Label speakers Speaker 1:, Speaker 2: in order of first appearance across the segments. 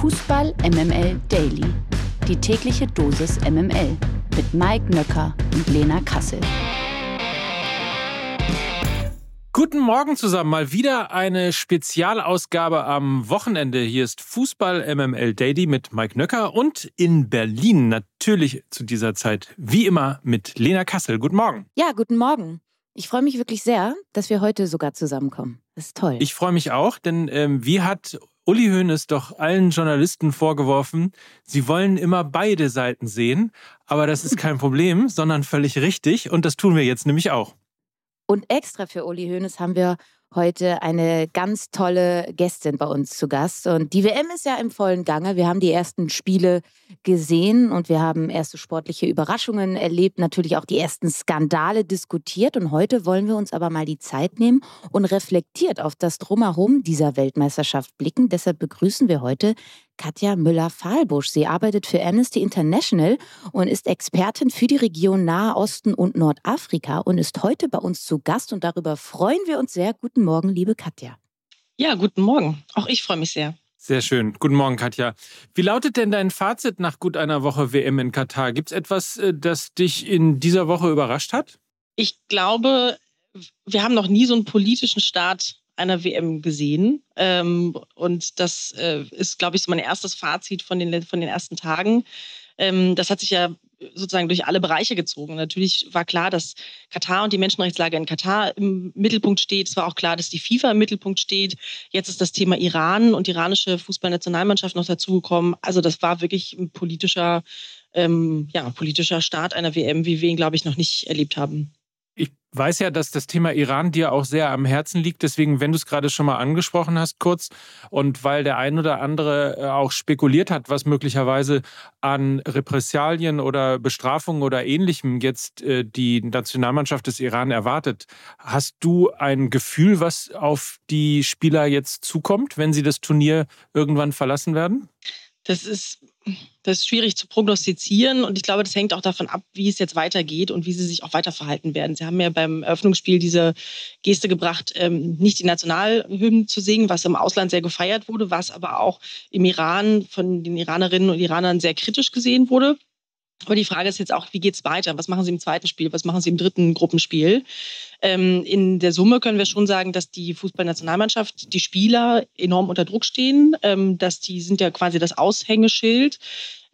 Speaker 1: Fußball MML Daily. Die tägliche Dosis MML mit Mike Nöcker und Lena Kassel.
Speaker 2: Guten Morgen zusammen. Mal wieder eine Spezialausgabe am Wochenende. Hier ist Fußball MML Daily mit Mike Nöcker und in Berlin natürlich zu dieser Zeit wie immer mit Lena Kassel. Guten Morgen.
Speaker 3: Ja, guten Morgen. Ich freue mich wirklich sehr, dass wir heute sogar zusammenkommen. Das ist toll.
Speaker 2: Ich freue mich auch, denn ähm, wie hat Uli Hoeneß doch allen Journalisten vorgeworfen, sie wollen immer beide Seiten sehen, aber das ist kein Problem, sondern völlig richtig und das tun wir jetzt nämlich auch.
Speaker 3: Und extra für Uli Hoeneß haben wir heute eine ganz tolle Gästin bei uns zu Gast. Und die WM ist ja im vollen Gange. Wir haben die ersten Spiele gesehen und wir haben erste sportliche Überraschungen erlebt, natürlich auch die ersten Skandale diskutiert. Und heute wollen wir uns aber mal die Zeit nehmen und reflektiert auf das Drumherum dieser Weltmeisterschaft blicken. Deshalb begrüßen wir heute Katja Müller-Fahlbusch. Sie arbeitet für Amnesty International und ist Expertin für die Region Nahe Osten und Nordafrika und ist heute bei uns zu Gast. Und darüber freuen wir uns sehr. Guten Morgen, liebe Katja.
Speaker 4: Ja, guten Morgen. Auch ich freue mich sehr.
Speaker 2: Sehr schön. Guten Morgen, Katja. Wie lautet denn dein Fazit nach gut einer Woche WM in Katar? Gibt es etwas, äh, das dich in dieser Woche überrascht hat?
Speaker 4: Ich glaube, wir haben noch nie so einen politischen Start einer WM gesehen. Ähm, und das äh, ist, glaube ich, so mein erstes Fazit von den, von den ersten Tagen. Ähm, das hat sich ja sozusagen durch alle Bereiche gezogen. Natürlich war klar, dass Katar und die Menschenrechtslage in Katar im Mittelpunkt steht. Es war auch klar, dass die FIFA im Mittelpunkt steht. Jetzt ist das Thema Iran und iranische Fußballnationalmannschaft noch dazugekommen. Also das war wirklich ein politischer, ähm, ja, politischer Start einer WM, wie wir ihn, glaube ich, noch nicht erlebt haben
Speaker 2: weiß ja, dass das Thema Iran dir auch sehr am Herzen liegt. Deswegen, wenn du es gerade schon mal angesprochen hast, kurz, und weil der ein oder andere äh, auch spekuliert hat, was möglicherweise an Repressalien oder Bestrafungen oder ähnlichem jetzt äh, die Nationalmannschaft des Iran erwartet, hast du ein Gefühl, was auf die Spieler jetzt zukommt, wenn sie das Turnier irgendwann verlassen werden?
Speaker 4: Das ist das ist schwierig zu prognostizieren und ich glaube, das hängt auch davon ab, wie es jetzt weitergeht und wie sie sich auch weiter verhalten werden. Sie haben ja beim Eröffnungsspiel diese Geste gebracht, ähm, nicht die Nationalhymnen zu singen, was im Ausland sehr gefeiert wurde, was aber auch im Iran von den Iranerinnen und Iranern sehr kritisch gesehen wurde. Aber die Frage ist jetzt auch, wie geht es weiter? Was machen Sie im zweiten Spiel? Was machen Sie im dritten Gruppenspiel? Ähm, in der Summe können wir schon sagen, dass die Fußballnationalmannschaft, die Spieler enorm unter Druck stehen. Ähm, dass die sind ja quasi das Aushängeschild.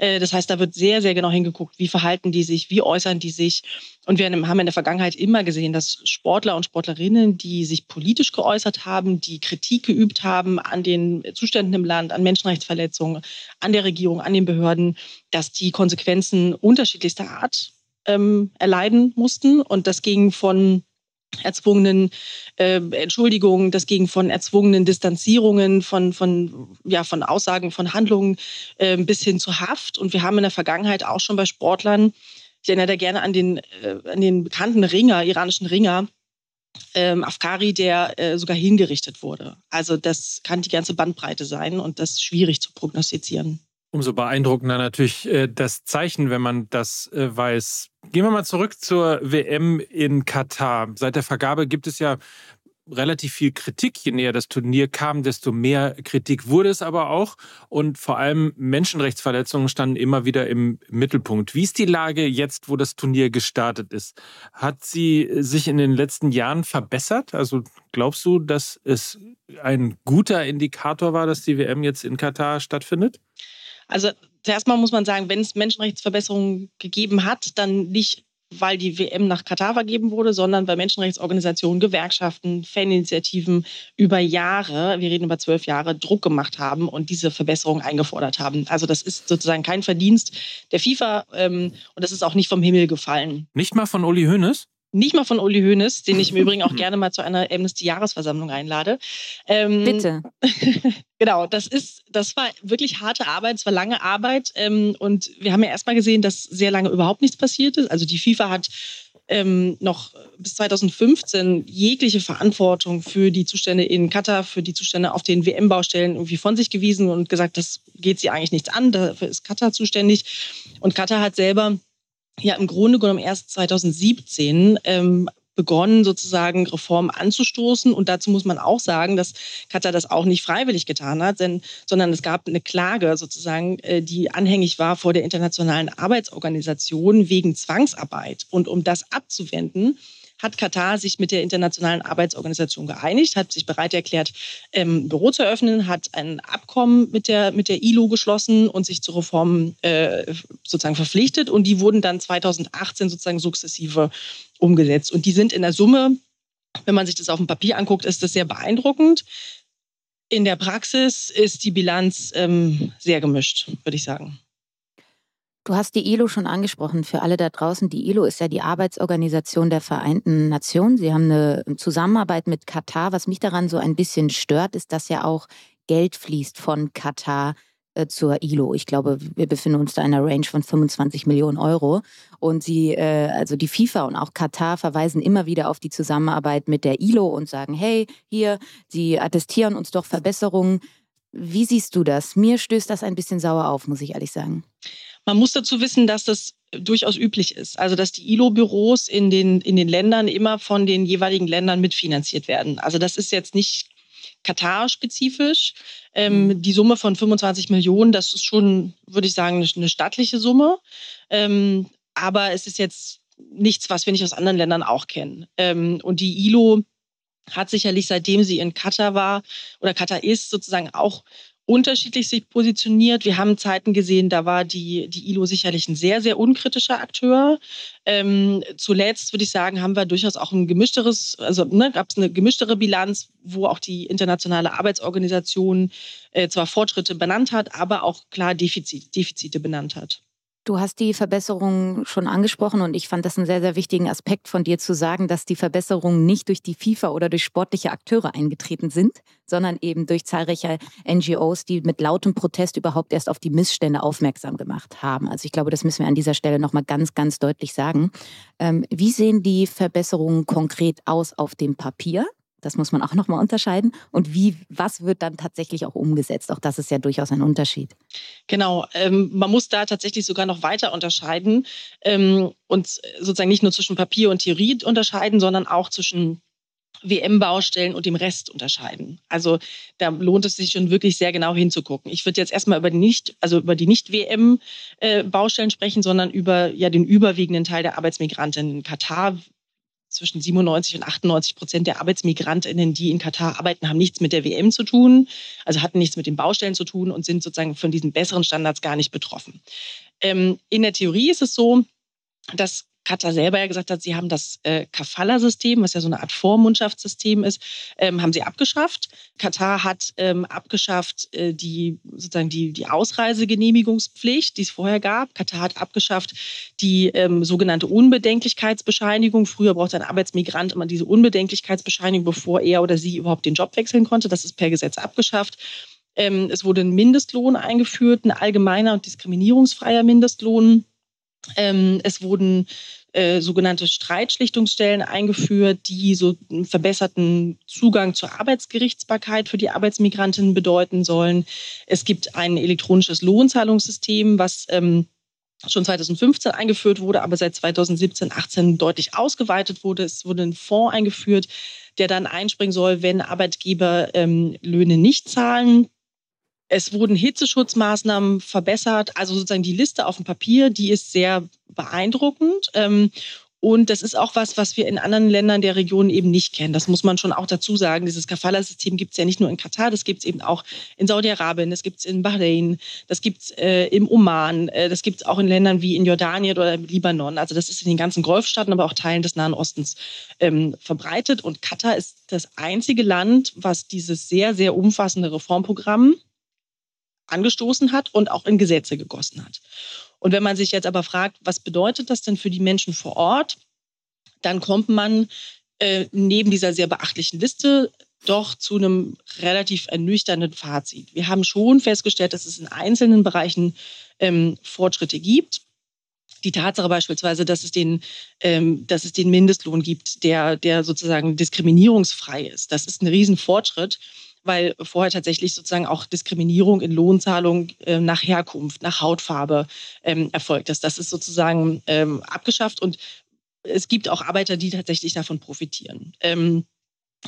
Speaker 4: Äh, das heißt, da wird sehr, sehr genau hingeguckt, wie verhalten die sich, wie äußern die sich. Und wir haben in der Vergangenheit immer gesehen, dass Sportler und Sportlerinnen, die sich politisch geäußert haben, die Kritik geübt haben an den Zuständen im Land, an Menschenrechtsverletzungen, an der Regierung, an den Behörden, dass die Konsequenzen unterschiedlichster Art ähm, erleiden mussten. Und das ging von erzwungenen äh, Entschuldigungen, das ging von erzwungenen Distanzierungen, von, von, ja, von Aussagen, von Handlungen äh, bis hin zu Haft. Und wir haben in der Vergangenheit auch schon bei Sportlern, ich erinnere da gerne an den, äh, an den bekannten Ringer, iranischen Ringer, ähm, Afkari, der äh, sogar hingerichtet wurde. Also das kann die ganze Bandbreite sein und das ist schwierig zu prognostizieren.
Speaker 2: Umso beeindruckender natürlich äh, das Zeichen, wenn man das äh, weiß. Gehen wir mal zurück zur WM in Katar. Seit der Vergabe gibt es ja relativ viel Kritik. Je näher das Turnier kam, desto mehr Kritik wurde es aber auch. Und vor allem Menschenrechtsverletzungen standen immer wieder im Mittelpunkt. Wie ist die Lage jetzt, wo das Turnier gestartet ist? Hat sie sich in den letzten Jahren verbessert? Also glaubst du, dass es ein guter Indikator war, dass die WM jetzt in Katar stattfindet?
Speaker 4: Also zuerst mal muss man sagen, wenn es Menschenrechtsverbesserungen gegeben hat, dann nicht weil die WM nach Katar vergeben wurde, sondern weil Menschenrechtsorganisationen, Gewerkschaften, Faninitiativen über Jahre, wir reden über zwölf Jahre, Druck gemacht haben und diese Verbesserung eingefordert haben. Also das ist sozusagen kein Verdienst der FIFA ähm, und das ist auch nicht vom Himmel gefallen.
Speaker 2: Nicht mal von Uli Hoeneß?
Speaker 4: Nicht mal von Uli Hoeneß, den ich im Übrigen auch gerne mal zu einer Amnesty-Jahresversammlung einlade.
Speaker 3: Ähm, Bitte.
Speaker 4: genau, das ist, das war wirklich harte Arbeit, es war lange Arbeit ähm, und wir haben ja erstmal gesehen, dass sehr lange überhaupt nichts passiert ist. Also die FIFA hat ähm, noch bis 2015 jegliche Verantwortung für die Zustände in Katar, für die Zustände auf den WM-Baustellen irgendwie von sich gewiesen und gesagt, das geht sie eigentlich nichts an, dafür ist Katar zuständig. Und Katar hat selber ja im Grunde genommen erst 2017 ähm, begonnen, sozusagen Reformen anzustoßen. Und dazu muss man auch sagen, dass Katar das auch nicht freiwillig getan hat, denn, sondern es gab eine Klage sozusagen, äh, die anhängig war vor der Internationalen Arbeitsorganisation wegen Zwangsarbeit. Und um das abzuwenden, hat Katar sich mit der Internationalen Arbeitsorganisation geeinigt, hat sich bereit erklärt, ähm, Büro zu eröffnen, hat ein Abkommen mit der, mit der ILO geschlossen und sich zu Reformen äh, sozusagen verpflichtet. Und die wurden dann 2018 sozusagen sukzessive umgesetzt. Und die sind in der Summe, wenn man sich das auf dem Papier anguckt, ist das sehr beeindruckend. In der Praxis ist die Bilanz ähm, sehr gemischt, würde ich sagen.
Speaker 3: Du hast die ILO schon angesprochen. Für alle da draußen, die ILO ist ja die Arbeitsorganisation der Vereinten Nationen. Sie haben eine Zusammenarbeit mit Katar. Was mich daran so ein bisschen stört, ist, dass ja auch Geld fließt von Katar äh, zur ILO. Ich glaube, wir befinden uns da in einer Range von 25 Millionen Euro. Und sie, äh, also die FIFA und auch Katar verweisen immer wieder auf die Zusammenarbeit mit der ILO und sagen, hey, hier, sie attestieren uns doch Verbesserungen. Wie siehst du das? Mir stößt das ein bisschen sauer auf, muss ich ehrlich sagen.
Speaker 4: Man muss dazu wissen, dass das durchaus üblich ist. Also dass die ILO-Büros in den, in den Ländern immer von den jeweiligen Ländern mitfinanziert werden. Also das ist jetzt nicht Katar-spezifisch. Ähm, mhm. die Summe von 25 Millionen, das ist schon, würde ich sagen, eine stattliche Summe. Ähm, aber es ist jetzt nichts, was wir nicht aus anderen Ländern auch kennen. Ähm, und die ILO hat sicherlich, seitdem sie in Katar war oder Katar ist, sozusagen auch unterschiedlich sich positioniert. Wir haben Zeiten gesehen, da war die, die ILO sicherlich ein sehr, sehr unkritischer Akteur. Ähm, zuletzt würde ich sagen, haben wir durchaus auch ein gemischteres, also ne, gab es eine gemischtere Bilanz, wo auch die internationale Arbeitsorganisation äh, zwar Fortschritte benannt hat, aber auch klar Defizit, Defizite benannt hat.
Speaker 3: Du hast die Verbesserungen schon angesprochen und ich fand das einen sehr, sehr wichtigen Aspekt von dir zu sagen, dass die Verbesserungen nicht durch die FIFA oder durch sportliche Akteure eingetreten sind, sondern eben durch zahlreiche NGOs, die mit lautem Protest überhaupt erst auf die Missstände aufmerksam gemacht haben. Also ich glaube, das müssen wir an dieser Stelle nochmal ganz, ganz deutlich sagen. Ähm, wie sehen die Verbesserungen konkret aus auf dem Papier? Das muss man auch nochmal unterscheiden. Und wie, was wird dann tatsächlich auch umgesetzt? Auch das ist ja durchaus ein Unterschied.
Speaker 4: Genau, ähm, man muss da tatsächlich sogar noch weiter unterscheiden ähm, und sozusagen nicht nur zwischen Papier und Theorie unterscheiden, sondern auch zwischen WM-Baustellen und dem Rest unterscheiden. Also da lohnt es sich schon wirklich sehr genau hinzugucken. Ich würde jetzt erstmal über die nicht, also über die Nicht-WM-Baustellen äh, sprechen, sondern über ja den überwiegenden Teil der Arbeitsmigranten in Katar zwischen 97 und 98 Prozent der Arbeitsmigrantinnen, die in Katar arbeiten, haben nichts mit der WM zu tun, also hatten nichts mit den Baustellen zu tun und sind sozusagen von diesen besseren Standards gar nicht betroffen. Ähm, in der Theorie ist es so, dass Katar selber ja gesagt hat, sie haben das äh, Kafala-System, was ja so eine Art Vormundschaftssystem ist, ähm, haben sie abgeschafft. Katar hat ähm, abgeschafft äh, die sozusagen die, die Ausreisegenehmigungspflicht, die es vorher gab. Katar hat abgeschafft die ähm, sogenannte Unbedenklichkeitsbescheinigung. Früher brauchte ein Arbeitsmigrant immer diese Unbedenklichkeitsbescheinigung, bevor er oder sie überhaupt den Job wechseln konnte. Das ist per Gesetz abgeschafft. Ähm, es wurde ein Mindestlohn eingeführt, ein allgemeiner und diskriminierungsfreier Mindestlohn. Ähm, es wurden äh, sogenannte Streitschlichtungsstellen eingeführt, die so einen verbesserten Zugang zur Arbeitsgerichtsbarkeit für die Arbeitsmigrantinnen bedeuten sollen. Es gibt ein elektronisches Lohnzahlungssystem, was ähm, schon 2015 eingeführt wurde, aber seit 2017, 18 deutlich ausgeweitet wurde. Es wurde ein Fonds eingeführt, der dann einspringen soll, wenn Arbeitgeber ähm, Löhne nicht zahlen. Es wurden Hitzeschutzmaßnahmen verbessert. Also sozusagen die Liste auf dem Papier, die ist sehr beeindruckend. Ähm, und das ist auch was, was wir in anderen Ländern der Region eben nicht kennen. Das muss man schon auch dazu sagen. Dieses Kafala-System gibt es ja nicht nur in Katar, das gibt es eben auch in Saudi-Arabien, das gibt es in Bahrain, das gibt es äh, im Oman, äh, das gibt es auch in Ländern wie in Jordanien oder im Libanon. Also das ist in den ganzen Golfstaaten, aber auch Teilen des Nahen Ostens ähm, verbreitet. Und Katar ist das einzige Land, was dieses sehr, sehr umfassende Reformprogramm angestoßen hat und auch in Gesetze gegossen hat. Und wenn man sich jetzt aber fragt, was bedeutet das denn für die Menschen vor Ort, dann kommt man äh, neben dieser sehr beachtlichen Liste doch zu einem relativ ernüchternden Fazit. Wir haben schon festgestellt, dass es in einzelnen Bereichen ähm, Fortschritte gibt. Die Tatsache beispielsweise, dass es den, ähm, dass es den Mindestlohn gibt, der, der sozusagen diskriminierungsfrei ist, das ist ein Riesenfortschritt weil vorher tatsächlich sozusagen auch Diskriminierung in Lohnzahlung äh, nach Herkunft, nach Hautfarbe ähm, erfolgt ist. Das ist sozusagen ähm, abgeschafft und es gibt auch Arbeiter, die tatsächlich davon profitieren. Ähm,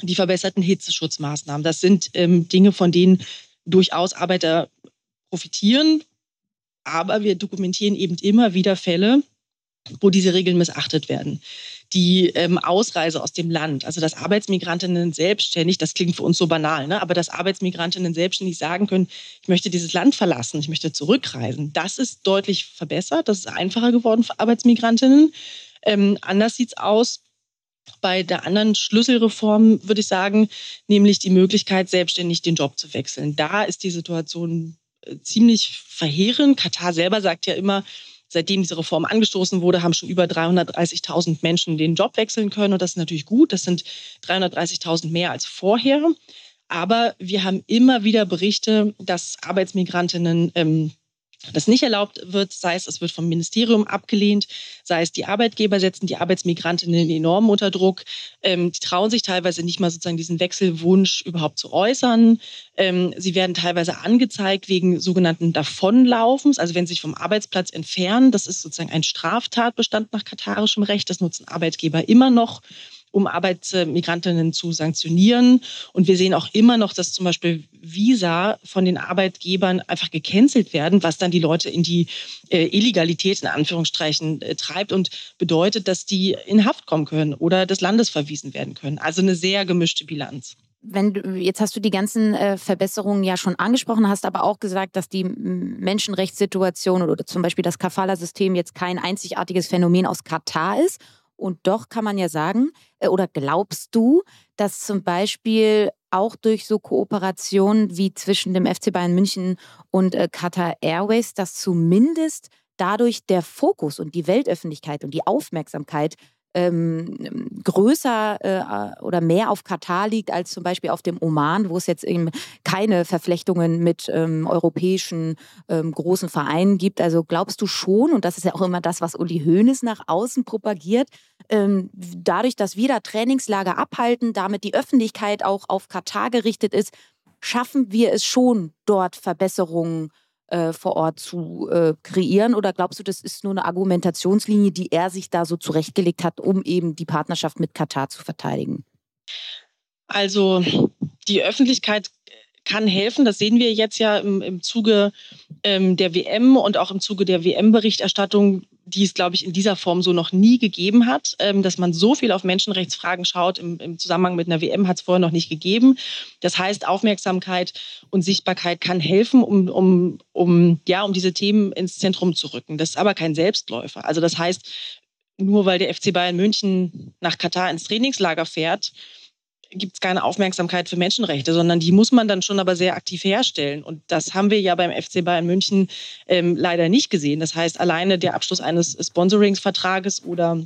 Speaker 4: die verbesserten Hitzeschutzmaßnahmen, das sind ähm, Dinge, von denen durchaus Arbeiter profitieren. Aber wir dokumentieren eben immer wieder Fälle, wo diese Regeln missachtet werden. Die ähm, Ausreise aus dem Land, also dass Arbeitsmigrantinnen selbstständig, das klingt für uns so banal, ne? aber dass Arbeitsmigrantinnen selbstständig sagen können, ich möchte dieses Land verlassen, ich möchte zurückreisen, das ist deutlich verbessert, das ist einfacher geworden für Arbeitsmigrantinnen. Ähm, anders sieht es aus bei der anderen Schlüsselreform, würde ich sagen, nämlich die Möglichkeit, selbstständig den Job zu wechseln. Da ist die Situation äh, ziemlich verheerend. Katar selber sagt ja immer, seitdem diese Reform angestoßen wurde, haben schon über 330.000 Menschen den Job wechseln können. Und das ist natürlich gut. Das sind 330.000 mehr als vorher. Aber wir haben immer wieder Berichte, dass Arbeitsmigrantinnen ähm, das nicht erlaubt wird, sei es, es wird vom Ministerium abgelehnt, sei es, die Arbeitgeber setzen die Arbeitsmigrantinnen enorm unter Druck. Ähm, die trauen sich teilweise nicht mal sozusagen diesen Wechselwunsch überhaupt zu äußern. Ähm, sie werden teilweise angezeigt wegen sogenannten Davonlaufens, also wenn sie sich vom Arbeitsplatz entfernen. Das ist sozusagen ein Straftatbestand nach katarischem Recht. Das nutzen Arbeitgeber immer noch um Arbeitsmigrantinnen zu sanktionieren. Und wir sehen auch immer noch, dass zum Beispiel Visa von den Arbeitgebern einfach gecancelt werden, was dann die Leute in die äh, Illegalität in Anführungsstrichen äh, treibt und bedeutet, dass die in Haft kommen können oder des Landes verwiesen werden können. Also eine sehr gemischte Bilanz
Speaker 3: wenn du, jetzt hast du die ganzen äh, Verbesserungen ja schon angesprochen, hast aber auch gesagt, dass die Menschenrechtssituation oder zum Beispiel das Kafala-System jetzt kein einzigartiges Phänomen aus Katar ist und doch kann man ja sagen, äh, oder glaubst du, dass zum Beispiel auch durch so Kooperationen wie zwischen dem FC Bayern München und äh, Qatar Airways, dass zumindest dadurch der Fokus und die Weltöffentlichkeit und die Aufmerksamkeit ähm, größer äh, oder mehr auf Katar liegt als zum Beispiel auf dem Oman, wo es jetzt eben keine Verflechtungen mit ähm, europäischen ähm, großen Vereinen gibt. Also glaubst du schon, und das ist ja auch immer das, was Uli Hoeneß nach außen propagiert, ähm, dadurch, dass wir da Trainingslager abhalten, damit die Öffentlichkeit auch auf Katar gerichtet ist, schaffen wir es schon, dort Verbesserungen äh, vor Ort zu äh, kreieren? Oder glaubst du, das ist nur eine Argumentationslinie, die er sich da so zurechtgelegt hat, um eben die Partnerschaft mit Katar zu verteidigen?
Speaker 4: Also die Öffentlichkeit kann helfen. Das sehen wir jetzt ja im, im Zuge ähm, der WM und auch im Zuge der WM-Berichterstattung die es, glaube ich, in dieser Form so noch nie gegeben hat. Ähm, dass man so viel auf Menschenrechtsfragen schaut im, im Zusammenhang mit einer WM hat es vorher noch nicht gegeben. Das heißt, Aufmerksamkeit und Sichtbarkeit kann helfen, um, um, um, ja, um diese Themen ins Zentrum zu rücken. Das ist aber kein Selbstläufer. Also das heißt, nur weil der FC Bayern München nach Katar ins Trainingslager fährt, gibt es keine Aufmerksamkeit für Menschenrechte, sondern die muss man dann schon aber sehr aktiv herstellen. Und das haben wir ja beim FC Bayern München ähm, leider nicht gesehen. Das heißt, alleine der Abschluss eines Sponsoringsvertrages oder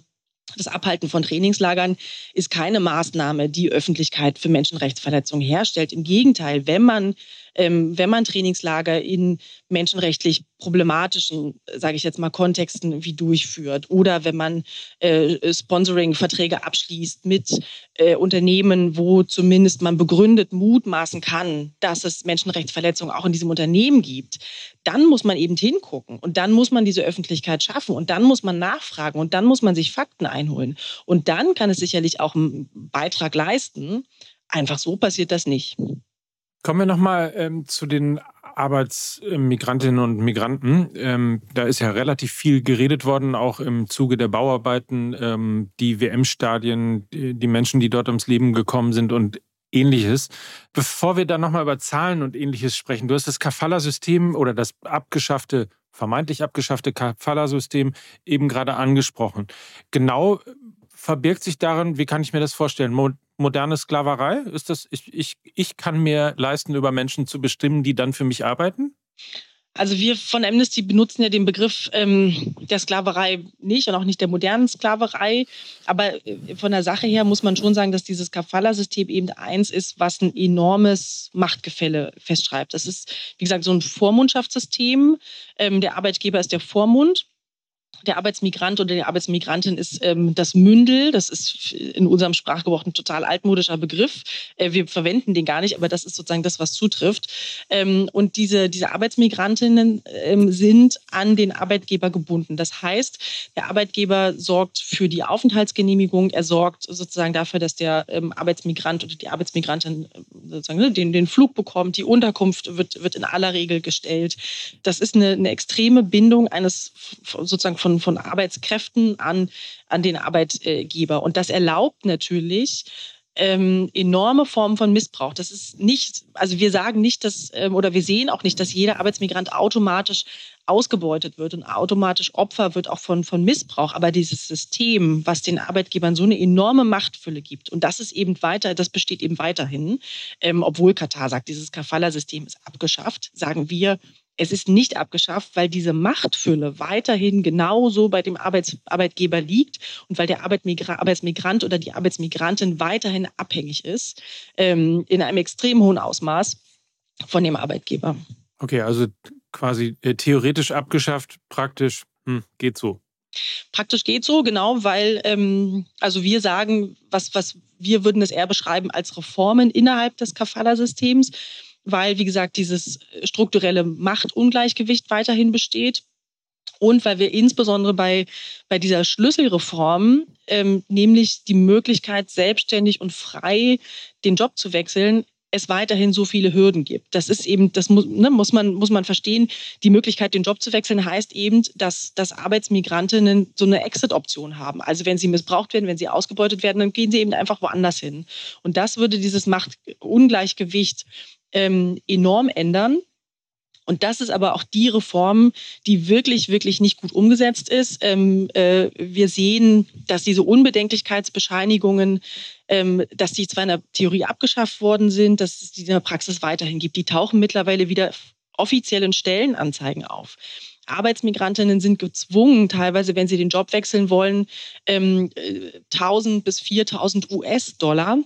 Speaker 4: das Abhalten von Trainingslagern ist keine Maßnahme, die Öffentlichkeit für Menschenrechtsverletzungen herstellt. Im Gegenteil, wenn man wenn man Trainingslager in menschenrechtlich problematischen, sage ich jetzt mal, Kontexten wie durchführt oder wenn man äh, Sponsoring-Verträge abschließt mit äh, Unternehmen, wo zumindest man begründet mutmaßen kann, dass es Menschenrechtsverletzungen auch in diesem Unternehmen gibt, dann muss man eben hingucken und dann muss man diese Öffentlichkeit schaffen und dann muss man nachfragen und dann muss man sich Fakten einholen und dann kann es sicherlich auch einen Beitrag leisten. Einfach so passiert das nicht.
Speaker 2: Kommen wir nochmal ähm, zu den Arbeitsmigrantinnen und Migranten. Ähm, da ist ja relativ viel geredet worden, auch im Zuge der Bauarbeiten, ähm, die WM-Stadien, die Menschen, die dort ums Leben gekommen sind und ähnliches. Bevor wir dann nochmal über Zahlen und ähnliches sprechen, du hast das Kafala-System oder das abgeschaffte, vermeintlich abgeschaffte Kafala-System eben gerade angesprochen. Genau verbirgt sich darin, wie kann ich mir das vorstellen? Moderne Sklaverei? Ist das, ich, ich, ich kann mir leisten, über Menschen zu bestimmen, die dann für mich arbeiten?
Speaker 4: Also wir von Amnesty benutzen ja den Begriff ähm, der Sklaverei nicht und auch nicht der modernen Sklaverei. Aber äh, von der Sache her muss man schon sagen, dass dieses Kafala-System eben eins ist, was ein enormes Machtgefälle festschreibt. Das ist, wie gesagt, so ein Vormundschaftssystem. Ähm, der Arbeitgeber ist der Vormund der Arbeitsmigrant oder die Arbeitsmigrantin ist ähm, das Mündel. Das ist in unserem Sprachgebrauch ein total altmodischer Begriff. Äh, wir verwenden den gar nicht, aber das ist sozusagen das, was zutrifft. Ähm, und diese, diese Arbeitsmigrantinnen ähm, sind an den Arbeitgeber gebunden. Das heißt, der Arbeitgeber sorgt für die Aufenthaltsgenehmigung. Er sorgt sozusagen dafür, dass der ähm, Arbeitsmigrant oder die Arbeitsmigrantin äh, sozusagen ne, den, den Flug bekommt. Die Unterkunft wird, wird in aller Regel gestellt. Das ist eine, eine extreme Bindung eines sozusagen von von, von Arbeitskräften an, an den Arbeitgeber. Und das erlaubt natürlich, ähm, enorme Formen von Missbrauch. Das ist nicht, also wir sagen nicht, dass, ähm, oder wir sehen auch nicht, dass jeder Arbeitsmigrant automatisch ausgebeutet wird und automatisch Opfer wird auch von, von Missbrauch. Aber dieses System, was den Arbeitgebern so eine enorme Machtfülle gibt, und das ist eben weiter, das besteht eben weiterhin, ähm, obwohl Katar sagt, dieses Kafala-System ist abgeschafft, sagen wir, es ist nicht abgeschafft, weil diese Machtfülle weiterhin genauso bei dem Arbeits Arbeitgeber liegt und weil der Arbeitmigra Arbeitsmigrant oder die Arbeitsmigrantin weiterhin abhängig ist, ähm, in einem extrem hohen Ausmaß von dem Arbeitgeber.
Speaker 2: Okay, also quasi äh, theoretisch abgeschafft, praktisch hm, geht so.
Speaker 4: Praktisch geht so, genau, weil ähm, also wir sagen, was, was wir würden es eher beschreiben als Reformen innerhalb des Kafala-Systems weil, wie gesagt, dieses strukturelle Machtungleichgewicht weiterhin besteht. Und weil wir insbesondere bei, bei dieser Schlüsselreform, ähm, nämlich die Möglichkeit, selbstständig und frei den Job zu wechseln, es weiterhin so viele Hürden gibt. Das ist eben, das muss, ne, muss, man, muss man verstehen. Die Möglichkeit, den Job zu wechseln, heißt eben, dass, dass Arbeitsmigrantinnen so eine Exit-Option haben. Also wenn sie missbraucht werden, wenn sie ausgebeutet werden, dann gehen sie eben einfach woanders hin. Und das würde dieses Machtungleichgewicht ähm, enorm ändern. Und das ist aber auch die Reform, die wirklich, wirklich nicht gut umgesetzt ist. Ähm, äh, wir sehen, dass diese Unbedenklichkeitsbescheinigungen, dass die zwar in der Theorie abgeschafft worden sind, dass es die in der Praxis weiterhin gibt. Die tauchen mittlerweile wieder offiziellen Stellenanzeigen auf. Arbeitsmigrantinnen sind gezwungen, teilweise, wenn sie den Job wechseln wollen, ähm, 1000 bis 4000 US-Dollar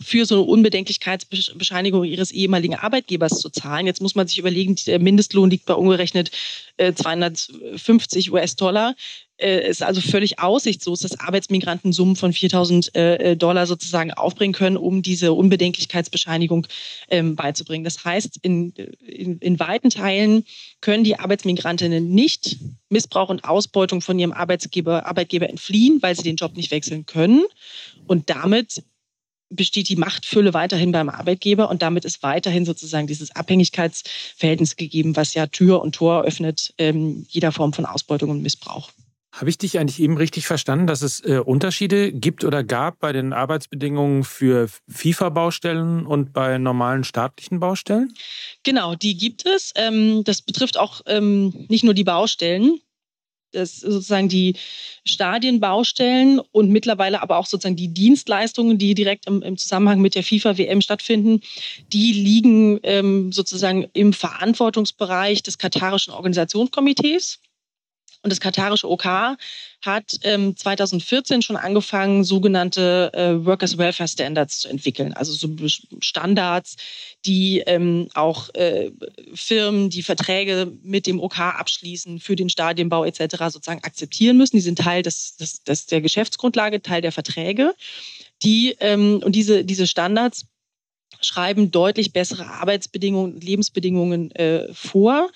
Speaker 4: für so eine Unbedenklichkeitsbescheinigung ihres ehemaligen Arbeitgebers zu zahlen. Jetzt muss man sich überlegen, der Mindestlohn liegt bei umgerechnet 250 äh, US-Dollar. Äh, ist also völlig aussichtslos, dass Arbeitsmigranten Summen von 4000 äh, Dollar sozusagen aufbringen können, um diese Unbedenklichkeitsbescheinigung ähm, beizubringen. Das heißt, in, in, in weiten Teilen können die Arbeitsmigrantinnen nicht Missbrauch und Ausbeutung von ihrem Arbeitsgeber, Arbeitgeber entfliehen, weil sie den Job nicht wechseln können. Und damit besteht die Machtfülle weiterhin beim Arbeitgeber und damit ist weiterhin sozusagen dieses Abhängigkeitsverhältnis gegeben, was ja Tür und Tor öffnet ähm, jeder Form von Ausbeutung und Missbrauch.
Speaker 2: Habe ich dich eigentlich eben richtig verstanden, dass es äh, Unterschiede gibt oder gab bei den Arbeitsbedingungen für FIFA-Baustellen und bei normalen staatlichen Baustellen?
Speaker 4: Genau, die gibt es. Ähm, das betrifft auch ähm, nicht nur die Baustellen, das sozusagen die Stadienbaustellen und mittlerweile aber auch sozusagen die Dienstleistungen, die direkt im, im Zusammenhang mit der FIFA-WM stattfinden, die liegen ähm, sozusagen im Verantwortungsbereich des katarischen Organisationskomitees. Und das katarische OK hat ähm, 2014 schon angefangen, sogenannte äh, Workers Welfare Standards zu entwickeln. Also so Standards, die ähm, auch äh, Firmen, die Verträge mit dem OK abschließen für den Stadienbau etc. sozusagen akzeptieren müssen. Die sind Teil des, des, des der Geschäftsgrundlage, Teil der Verträge. Die, ähm, und diese, diese Standards schreiben deutlich bessere Arbeitsbedingungen, Lebensbedingungen äh, vor.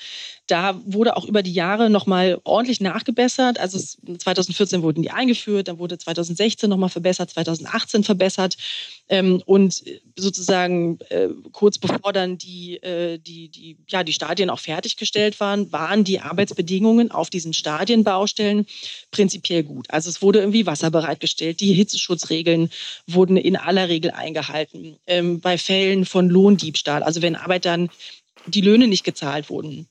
Speaker 4: Da wurde auch über die Jahre nochmal ordentlich nachgebessert. Also 2014 wurden die eingeführt, dann wurde 2016 nochmal verbessert, 2018 verbessert. Ähm, und sozusagen äh, kurz bevor dann die, äh, die, die, ja, die Stadien auch fertiggestellt waren, waren die Arbeitsbedingungen auf diesen Stadienbaustellen prinzipiell gut. Also es wurde irgendwie Wasser bereitgestellt, die Hitzeschutzregeln wurden in aller Regel eingehalten. Ähm, bei Fällen von Lohndiebstahl, also wenn Arbeitern die Löhne nicht gezahlt wurden,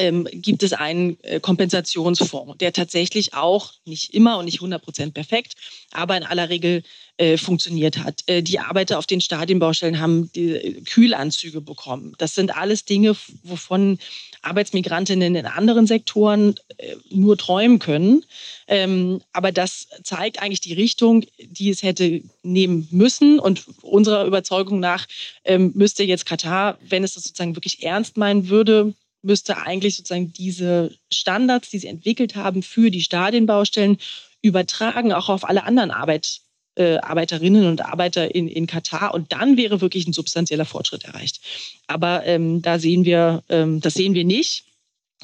Speaker 4: ähm, gibt es einen äh, Kompensationsfonds, der tatsächlich auch nicht immer und nicht 100 Prozent perfekt, aber in aller Regel äh, funktioniert hat. Äh, die Arbeiter auf den Stadienbaustellen haben die äh, Kühlanzüge bekommen. Das sind alles Dinge, wovon Arbeitsmigrantinnen in anderen Sektoren äh, nur träumen können. Ähm, aber das zeigt eigentlich die Richtung, die es hätte nehmen müssen. Und unserer Überzeugung nach ähm, müsste jetzt Katar, wenn es das sozusagen wirklich ernst meinen würde, müsste eigentlich sozusagen diese Standards, die sie entwickelt haben für die Stadienbaustellen, übertragen, auch auf alle anderen Arbeit, äh, Arbeiterinnen und Arbeiter in, in Katar. Und dann wäre wirklich ein substanzieller Fortschritt erreicht. Aber ähm, da sehen wir, ähm, das sehen wir nicht.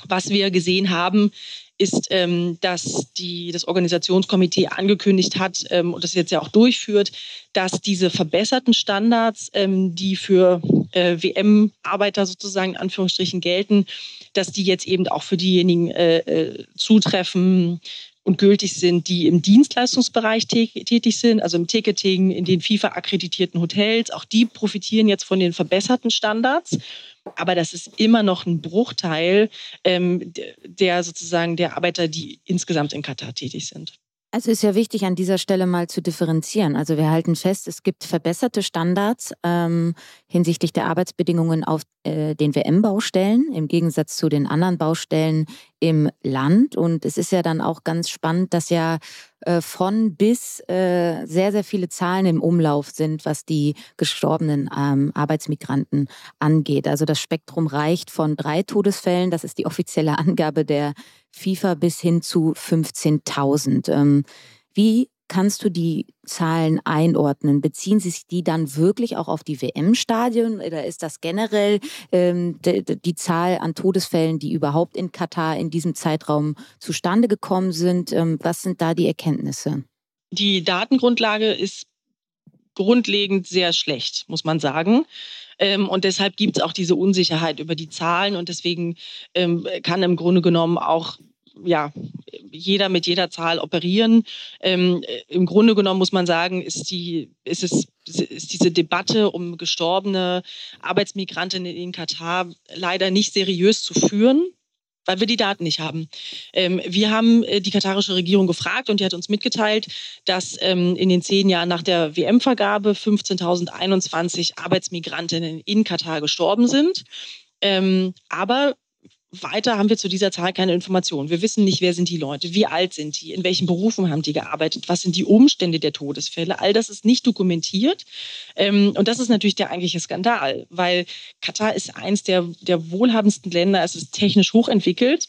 Speaker 4: Was wir gesehen haben, ist, ähm, dass die, das Organisationskomitee angekündigt hat ähm, und das jetzt ja auch durchführt, dass diese verbesserten Standards, ähm, die für äh, WM-Arbeiter sozusagen in Anführungsstrichen gelten, dass die jetzt eben auch für diejenigen äh, äh, zutreffen, und gültig sind, die im Dienstleistungsbereich tätig sind, also im Ticketing, in den FIFA-akkreditierten Hotels. Auch die profitieren jetzt von den verbesserten Standards. Aber das ist immer noch ein Bruchteil ähm, der sozusagen der Arbeiter, die insgesamt in Katar tätig sind.
Speaker 3: Also ist ja wichtig, an dieser Stelle mal zu differenzieren. Also wir halten fest, es gibt verbesserte Standards ähm, hinsichtlich der Arbeitsbedingungen auf äh, den WM-Baustellen im Gegensatz zu den anderen Baustellen im Land. Und es ist ja dann auch ganz spannend, dass ja von bis äh, sehr, sehr viele Zahlen im Umlauf sind, was die gestorbenen ähm, Arbeitsmigranten angeht. Also das Spektrum reicht von drei Todesfällen, das ist die offizielle Angabe der FIFA, bis hin zu 15.000. Ähm, wie kannst du die Zahlen einordnen? Beziehen sich die dann wirklich auch auf die WM-Stadien oder ist das generell ähm, die, die, Zahl an Todesfällen, die überhaupt in Katar in diesem Zeitraum zustande gekommen sind? Ähm, was sind da die Erkenntnisse?
Speaker 4: Die Datengrundlage ist grundlegend sehr schlecht, muss man sagen. Ähm, und deshalb gibt es auch diese Unsicherheit über die Zahlen und deswegen ähm, kann im Grunde genommen auch ja, jeder mit jeder Zahl operieren. Ähm, Im Grunde genommen muss man sagen, ist, die, ist, es, ist diese Debatte um gestorbene Arbeitsmigrantinnen in Katar leider nicht seriös zu führen weil wir die Daten nicht haben. Ähm, wir haben äh, die katarische Regierung gefragt und die hat uns mitgeteilt, dass ähm, in den zehn Jahren nach der WM-Vergabe 15.021 Arbeitsmigrantinnen in Katar gestorben sind. Ähm, aber weiter haben wir zu dieser Zahl keine Informationen. Wir wissen nicht, wer sind die Leute, wie alt sind die, in welchen Berufen haben die gearbeitet, was sind die Umstände der Todesfälle. All das ist nicht dokumentiert. Ähm, und das ist natürlich der eigentliche Skandal, weil Katar ist eins der, der wohlhabendsten Länder, es ist technisch hochentwickelt.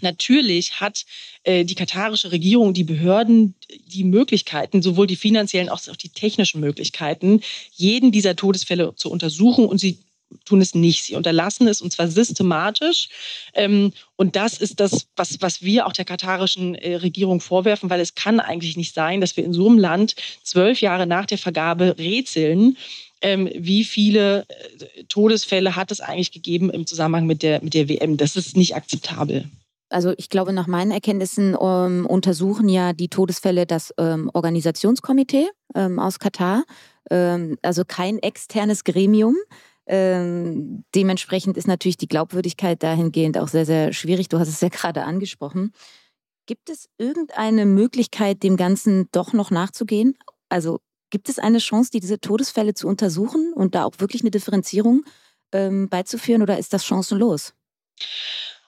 Speaker 4: Natürlich hat äh, die katarische Regierung, die Behörden die Möglichkeiten, sowohl die finanziellen als auch die technischen Möglichkeiten, jeden dieser Todesfälle zu untersuchen und sie tun es nicht. Sie unterlassen es und zwar systematisch. Ähm, und das ist das, was, was wir auch der katarischen äh, Regierung vorwerfen, weil es kann eigentlich nicht sein, dass wir in so einem Land zwölf Jahre nach der Vergabe rätseln. Ähm, wie viele äh, Todesfälle hat es eigentlich gegeben im Zusammenhang mit der, mit der WM? Das ist nicht akzeptabel.
Speaker 3: Also ich glaube, nach meinen Erkenntnissen ähm, untersuchen ja die Todesfälle das ähm, Organisationskomitee ähm, aus Katar, ähm, also kein externes Gremium. Ähm, dementsprechend ist natürlich die Glaubwürdigkeit dahingehend auch sehr, sehr schwierig. Du hast es ja gerade angesprochen. Gibt es irgendeine Möglichkeit, dem Ganzen doch noch nachzugehen? Also gibt es eine Chance, diese Todesfälle zu untersuchen und da auch wirklich eine Differenzierung ähm, beizuführen oder ist das chancenlos?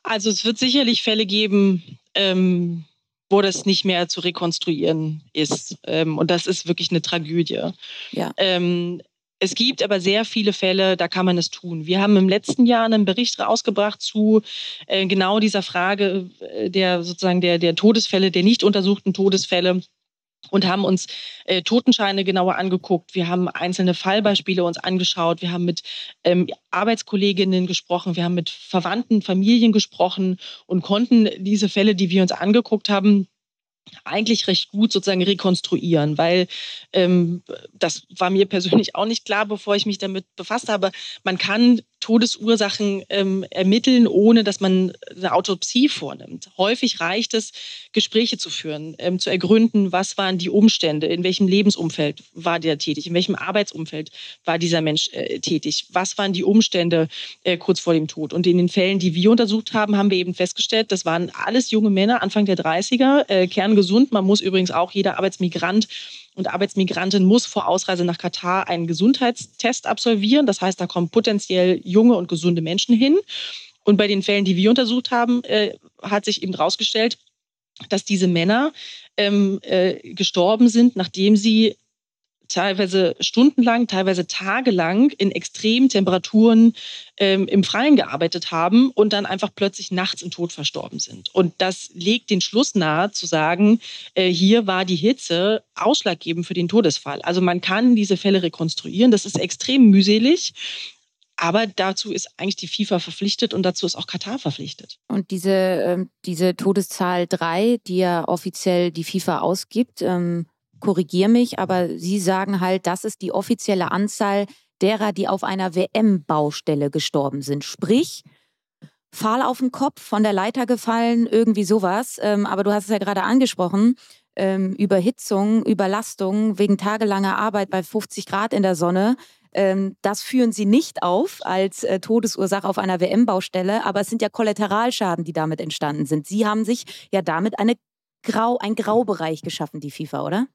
Speaker 4: Also es wird sicherlich Fälle geben, ähm, wo das nicht mehr zu rekonstruieren ist. Ähm, und das ist wirklich eine Tragödie. Ja. Ähm, es gibt aber sehr viele Fälle, da kann man es tun. Wir haben im letzten Jahr einen Bericht rausgebracht zu äh, genau dieser Frage äh, der sozusagen der, der Todesfälle, der nicht untersuchten Todesfälle und haben uns äh, Totenscheine genauer angeguckt. Wir haben einzelne Fallbeispiele uns angeschaut. Wir haben mit ähm, Arbeitskolleginnen gesprochen. Wir haben mit Verwandten, Familien gesprochen und konnten diese Fälle, die wir uns angeguckt haben, eigentlich recht gut sozusagen rekonstruieren, weil ähm, das war mir persönlich auch nicht klar, bevor ich mich damit befasst habe. Man kann Todesursachen ähm, ermitteln, ohne dass man eine Autopsie vornimmt. Häufig reicht es, Gespräche zu führen, ähm, zu ergründen, was waren die Umstände, in welchem Lebensumfeld war der tätig, in welchem Arbeitsumfeld war dieser Mensch äh, tätig, was waren die Umstände äh, kurz vor dem Tod. Und in den Fällen, die wir untersucht haben, haben wir eben festgestellt, das waren alles junge Männer, Anfang der 30er, äh, kerngesund. Man muss übrigens auch jeder Arbeitsmigrant und Arbeitsmigrantin muss vor Ausreise nach Katar einen Gesundheitstest absolvieren. Das heißt, da kommen potenziell junge und gesunde Menschen hin. Und bei den Fällen, die wir untersucht haben, äh, hat sich eben herausgestellt, dass diese Männer ähm, äh, gestorben sind, nachdem sie teilweise stundenlang, teilweise tagelang in extremen Temperaturen ähm, im Freien gearbeitet haben und dann einfach plötzlich nachts im Tod verstorben sind. Und das legt den Schluss nahe, zu sagen, äh, hier war die Hitze ausschlaggebend für den Todesfall. Also man kann diese Fälle rekonstruieren. Das ist extrem mühselig. Aber dazu ist eigentlich die FIFA verpflichtet und dazu ist auch Katar verpflichtet.
Speaker 3: Und diese, ähm, diese Todeszahl 3, die ja offiziell die FIFA ausgibt, ähm, korrigier mich, aber Sie sagen halt, das ist die offizielle Anzahl derer, die auf einer WM-Baustelle gestorben sind. Sprich, Pfahl auf den Kopf, von der Leiter gefallen, irgendwie sowas. Ähm, aber du hast es ja gerade angesprochen. Ähm, Überhitzung, Überlastung wegen tagelanger Arbeit bei 50 Grad in der Sonne. Ähm, das führen sie nicht auf als äh, Todesursache auf einer WM-Baustelle, aber es sind ja Kollateralschaden, die damit entstanden sind. Sie haben sich ja damit eine Grau, ein Graubereich geschaffen, die FIFA, oder?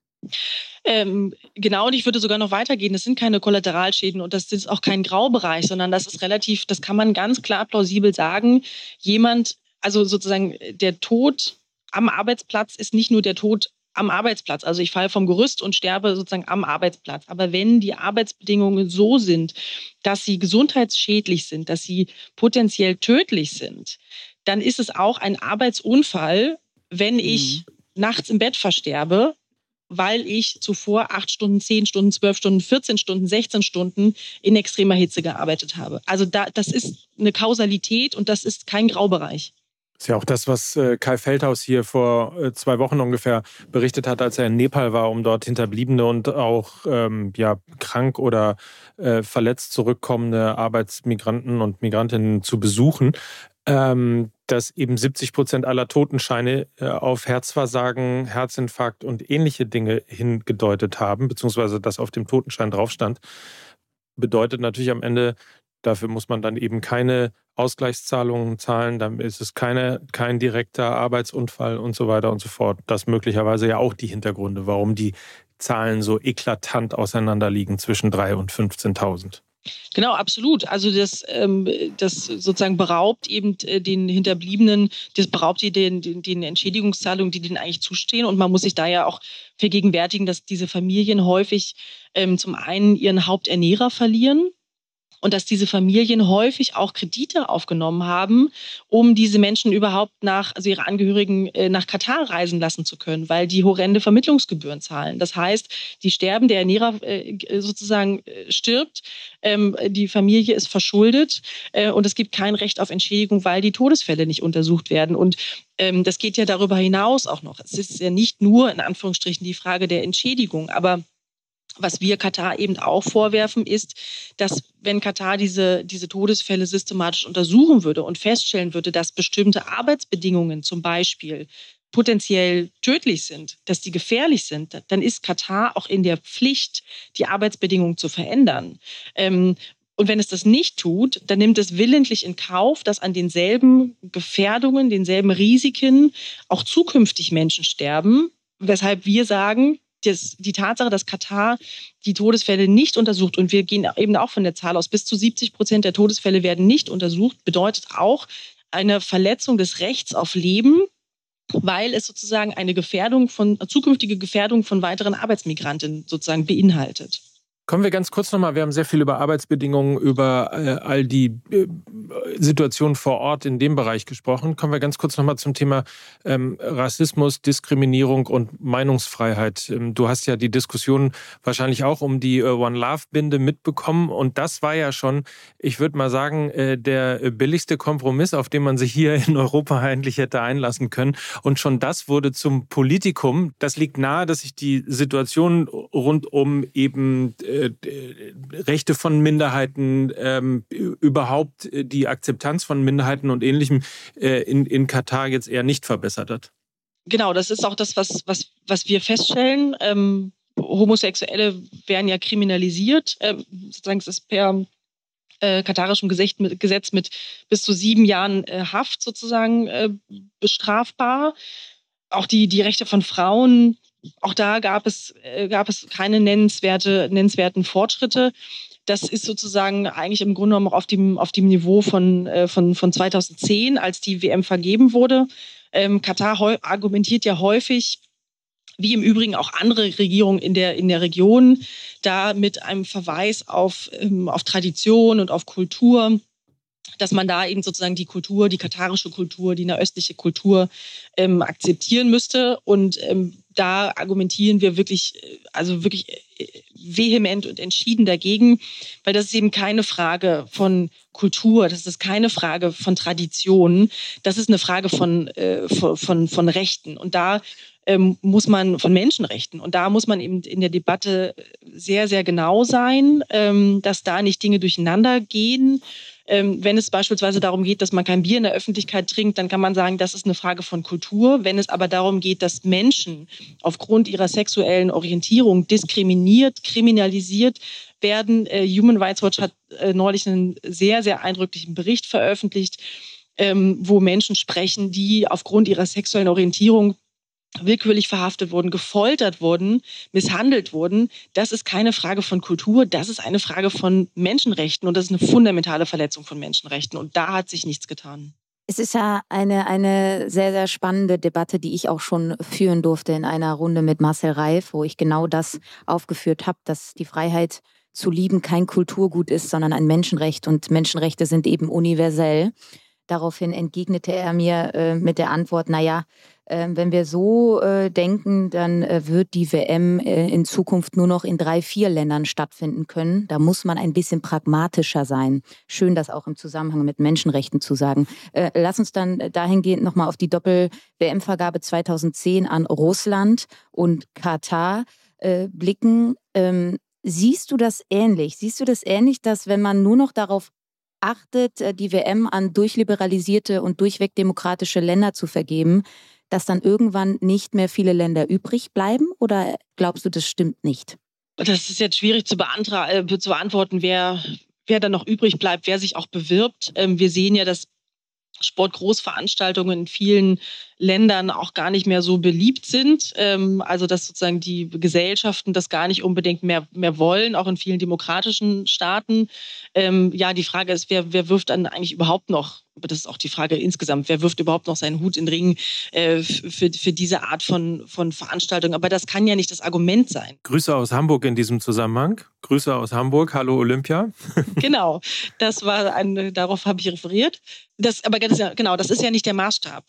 Speaker 4: Ähm, genau, und ich würde sogar noch weitergehen. Das sind keine Kollateralschäden und das ist auch kein Graubereich, sondern das ist relativ, das kann man ganz klar plausibel sagen. Jemand, also sozusagen der Tod am Arbeitsplatz ist nicht nur der Tod am Arbeitsplatz. Also ich falle vom Gerüst und sterbe sozusagen am Arbeitsplatz. Aber wenn die Arbeitsbedingungen so sind, dass sie gesundheitsschädlich sind, dass sie potenziell tödlich sind, dann ist es auch ein Arbeitsunfall, wenn ich mhm. nachts im Bett versterbe, weil ich zuvor acht Stunden, zehn Stunden, zwölf Stunden, 14 Stunden, 16 Stunden in extremer Hitze gearbeitet habe. Also da, das ist eine Kausalität und das ist kein Graubereich.
Speaker 2: Das ist ja auch das, was äh, Kai Feldhaus hier vor äh, zwei Wochen ungefähr berichtet hat, als er in Nepal war, um dort Hinterbliebene und auch ähm, ja, krank oder äh, verletzt zurückkommende Arbeitsmigranten und Migrantinnen zu besuchen. Ähm, dass eben 70 Prozent aller Totenscheine äh, auf Herzversagen, Herzinfarkt und ähnliche Dinge hingedeutet haben, beziehungsweise das auf dem Totenschein drauf stand, bedeutet natürlich am Ende, dafür muss man dann eben keine Ausgleichszahlungen zahlen, dann ist es keine, kein direkter Arbeitsunfall und so weiter und so fort. Das möglicherweise ja auch die Hintergründe, warum die Zahlen so eklatant auseinanderliegen zwischen 3.000 und 15.000.
Speaker 4: Genau, absolut. Also das, ähm, das sozusagen beraubt eben äh, den Hinterbliebenen, das beraubt die den, den, den Entschädigungszahlungen, die denen eigentlich zustehen. Und man muss sich da ja auch vergegenwärtigen, dass diese Familien häufig ähm, zum einen ihren Haupternährer verlieren und dass diese Familien häufig auch Kredite aufgenommen haben, um diese Menschen überhaupt nach, also ihre Angehörigen äh, nach Katar reisen lassen zu können, weil die horrende Vermittlungsgebühren zahlen. Das heißt, die sterben, der Ernährer äh, sozusagen äh, stirbt, ähm, die Familie ist verschuldet und es gibt kein Recht auf Entschädigung, weil die Todesfälle nicht untersucht werden. Und ähm, das geht ja darüber hinaus auch noch. Es ist ja nicht nur in Anführungsstrichen die Frage der Entschädigung, aber was wir Katar eben auch vorwerfen, ist, dass wenn Katar diese, diese Todesfälle systematisch untersuchen würde und feststellen würde, dass bestimmte Arbeitsbedingungen zum Beispiel potenziell tödlich sind, dass die gefährlich sind, dann ist Katar auch in der Pflicht, die Arbeitsbedingungen zu verändern. Ähm, und wenn es das nicht tut, dann nimmt es willentlich in Kauf, dass an denselben Gefährdungen, denselben Risiken auch zukünftig Menschen sterben. Weshalb wir sagen, das, die Tatsache, dass Katar die Todesfälle nicht untersucht, und wir gehen eben auch von der Zahl aus, bis zu 70 Prozent der Todesfälle werden nicht untersucht, bedeutet auch eine Verletzung des Rechts auf Leben, weil es sozusagen eine Gefährdung von, zukünftige Gefährdung von weiteren Arbeitsmigranten sozusagen beinhaltet.
Speaker 2: Kommen wir ganz kurz nochmal, wir haben sehr viel über Arbeitsbedingungen, über äh, all die äh, Situationen vor Ort in dem Bereich gesprochen. Kommen wir ganz kurz nochmal zum Thema ähm, Rassismus, Diskriminierung und Meinungsfreiheit. Ähm, du hast ja die Diskussion wahrscheinlich auch um die äh, One Love-Binde mitbekommen und das war ja schon, ich würde mal sagen, äh, der billigste Kompromiss, auf den man sich hier in Europa eigentlich hätte einlassen können. Und schon das wurde zum Politikum. Das liegt nahe, dass sich die Situation rund um eben äh, Rechte von Minderheiten, ähm, überhaupt äh, die Akzeptanz von Minderheiten und Ähnlichem äh, in, in Katar jetzt eher nicht verbessert hat.
Speaker 4: Genau, das ist auch das, was, was, was wir feststellen. Ähm, Homosexuelle werden ja kriminalisiert. Ähm, sozusagen es ist per äh, katarischem Gesetz mit, Gesetz mit bis zu sieben Jahren äh, Haft sozusagen äh, bestrafbar. Auch die, die Rechte von Frauen auch da gab es, äh, gab es keine nennenswerte, nennenswerten Fortschritte. Das ist sozusagen eigentlich im Grunde genommen auf dem, auf dem Niveau von, äh, von, von 2010, als die WM vergeben wurde. Ähm, Katar argumentiert ja häufig, wie im Übrigen auch andere Regierungen in der, in der Region, da mit einem Verweis auf, ähm, auf Tradition und auf Kultur dass man da eben sozusagen die Kultur, die katarische Kultur, die nahöstliche Kultur ähm, akzeptieren müsste. Und ähm, da argumentieren wir wirklich, äh, also wirklich äh, vehement und entschieden dagegen, weil das ist eben keine Frage von Kultur, das ist keine Frage von Tradition, das ist eine Frage von, äh, von, von, Rechten. Und da ähm, muss man von Menschenrechten. Und da muss man eben in der Debatte sehr, sehr genau sein, ähm, dass da nicht Dinge durcheinander gehen. Ähm, wenn es beispielsweise darum geht, dass man kein Bier in der Öffentlichkeit trinkt, dann kann man sagen, das ist eine Frage von Kultur. Wenn es aber darum geht, dass Menschen aufgrund ihrer sexuellen Orientierung diskriminiert, kriminalisiert werden, äh, Human Rights Watch hat äh, neulich einen sehr, sehr eindrücklichen Bericht veröffentlicht, ähm, wo Menschen sprechen, die aufgrund ihrer sexuellen Orientierung willkürlich verhaftet wurden, gefoltert wurden, misshandelt wurden, das ist keine Frage von Kultur, das ist eine Frage von Menschenrechten und das ist eine fundamentale Verletzung von Menschenrechten und da hat sich nichts getan.
Speaker 3: Es ist ja eine, eine sehr, sehr spannende Debatte, die ich auch schon führen durfte in einer Runde mit Marcel Reif, wo ich genau das aufgeführt habe, dass die Freiheit zu lieben kein Kulturgut ist, sondern ein Menschenrecht und Menschenrechte sind eben universell. Daraufhin entgegnete er mir äh, mit der Antwort, naja, wenn wir so äh, denken, dann äh, wird die WM äh, in Zukunft nur noch in drei, vier Ländern stattfinden können. Da muss man ein bisschen pragmatischer sein. Schön, das auch im Zusammenhang mit Menschenrechten zu sagen. Lass uns dann dahingehend nochmal auf die Doppel-WM-Vergabe 2010 an Russland und Katar blicken. Ähm, siehst du das ähnlich? Siehst du das ähnlich, dass wenn man nur noch darauf achtet, die WM an durchliberalisierte und durchweg demokratische Länder zu vergeben, dass dann irgendwann nicht mehr viele Länder übrig bleiben? Oder glaubst du, das stimmt nicht?
Speaker 4: Das ist jetzt schwierig zu, äh, zu beantworten, wer, wer dann noch übrig bleibt, wer sich auch bewirbt. Ähm, wir sehen ja, dass Sportgroßveranstaltungen in vielen Ländern auch gar nicht mehr so beliebt sind. Ähm, also dass sozusagen die Gesellschaften das gar nicht unbedingt mehr, mehr wollen, auch in vielen demokratischen Staaten. Ähm, ja, die Frage ist, wer, wer wirft dann eigentlich überhaupt noch, das ist auch die Frage insgesamt, wer wirft überhaupt noch seinen Hut in den Ring äh, für, für diese Art von, von Veranstaltung? Aber das kann ja nicht das Argument sein.
Speaker 2: Grüße aus Hamburg in diesem Zusammenhang. Grüße aus Hamburg. Hallo Olympia.
Speaker 4: genau, das war ein, darauf habe ich referiert. Das, aber genau, das ist ja nicht der Maßstab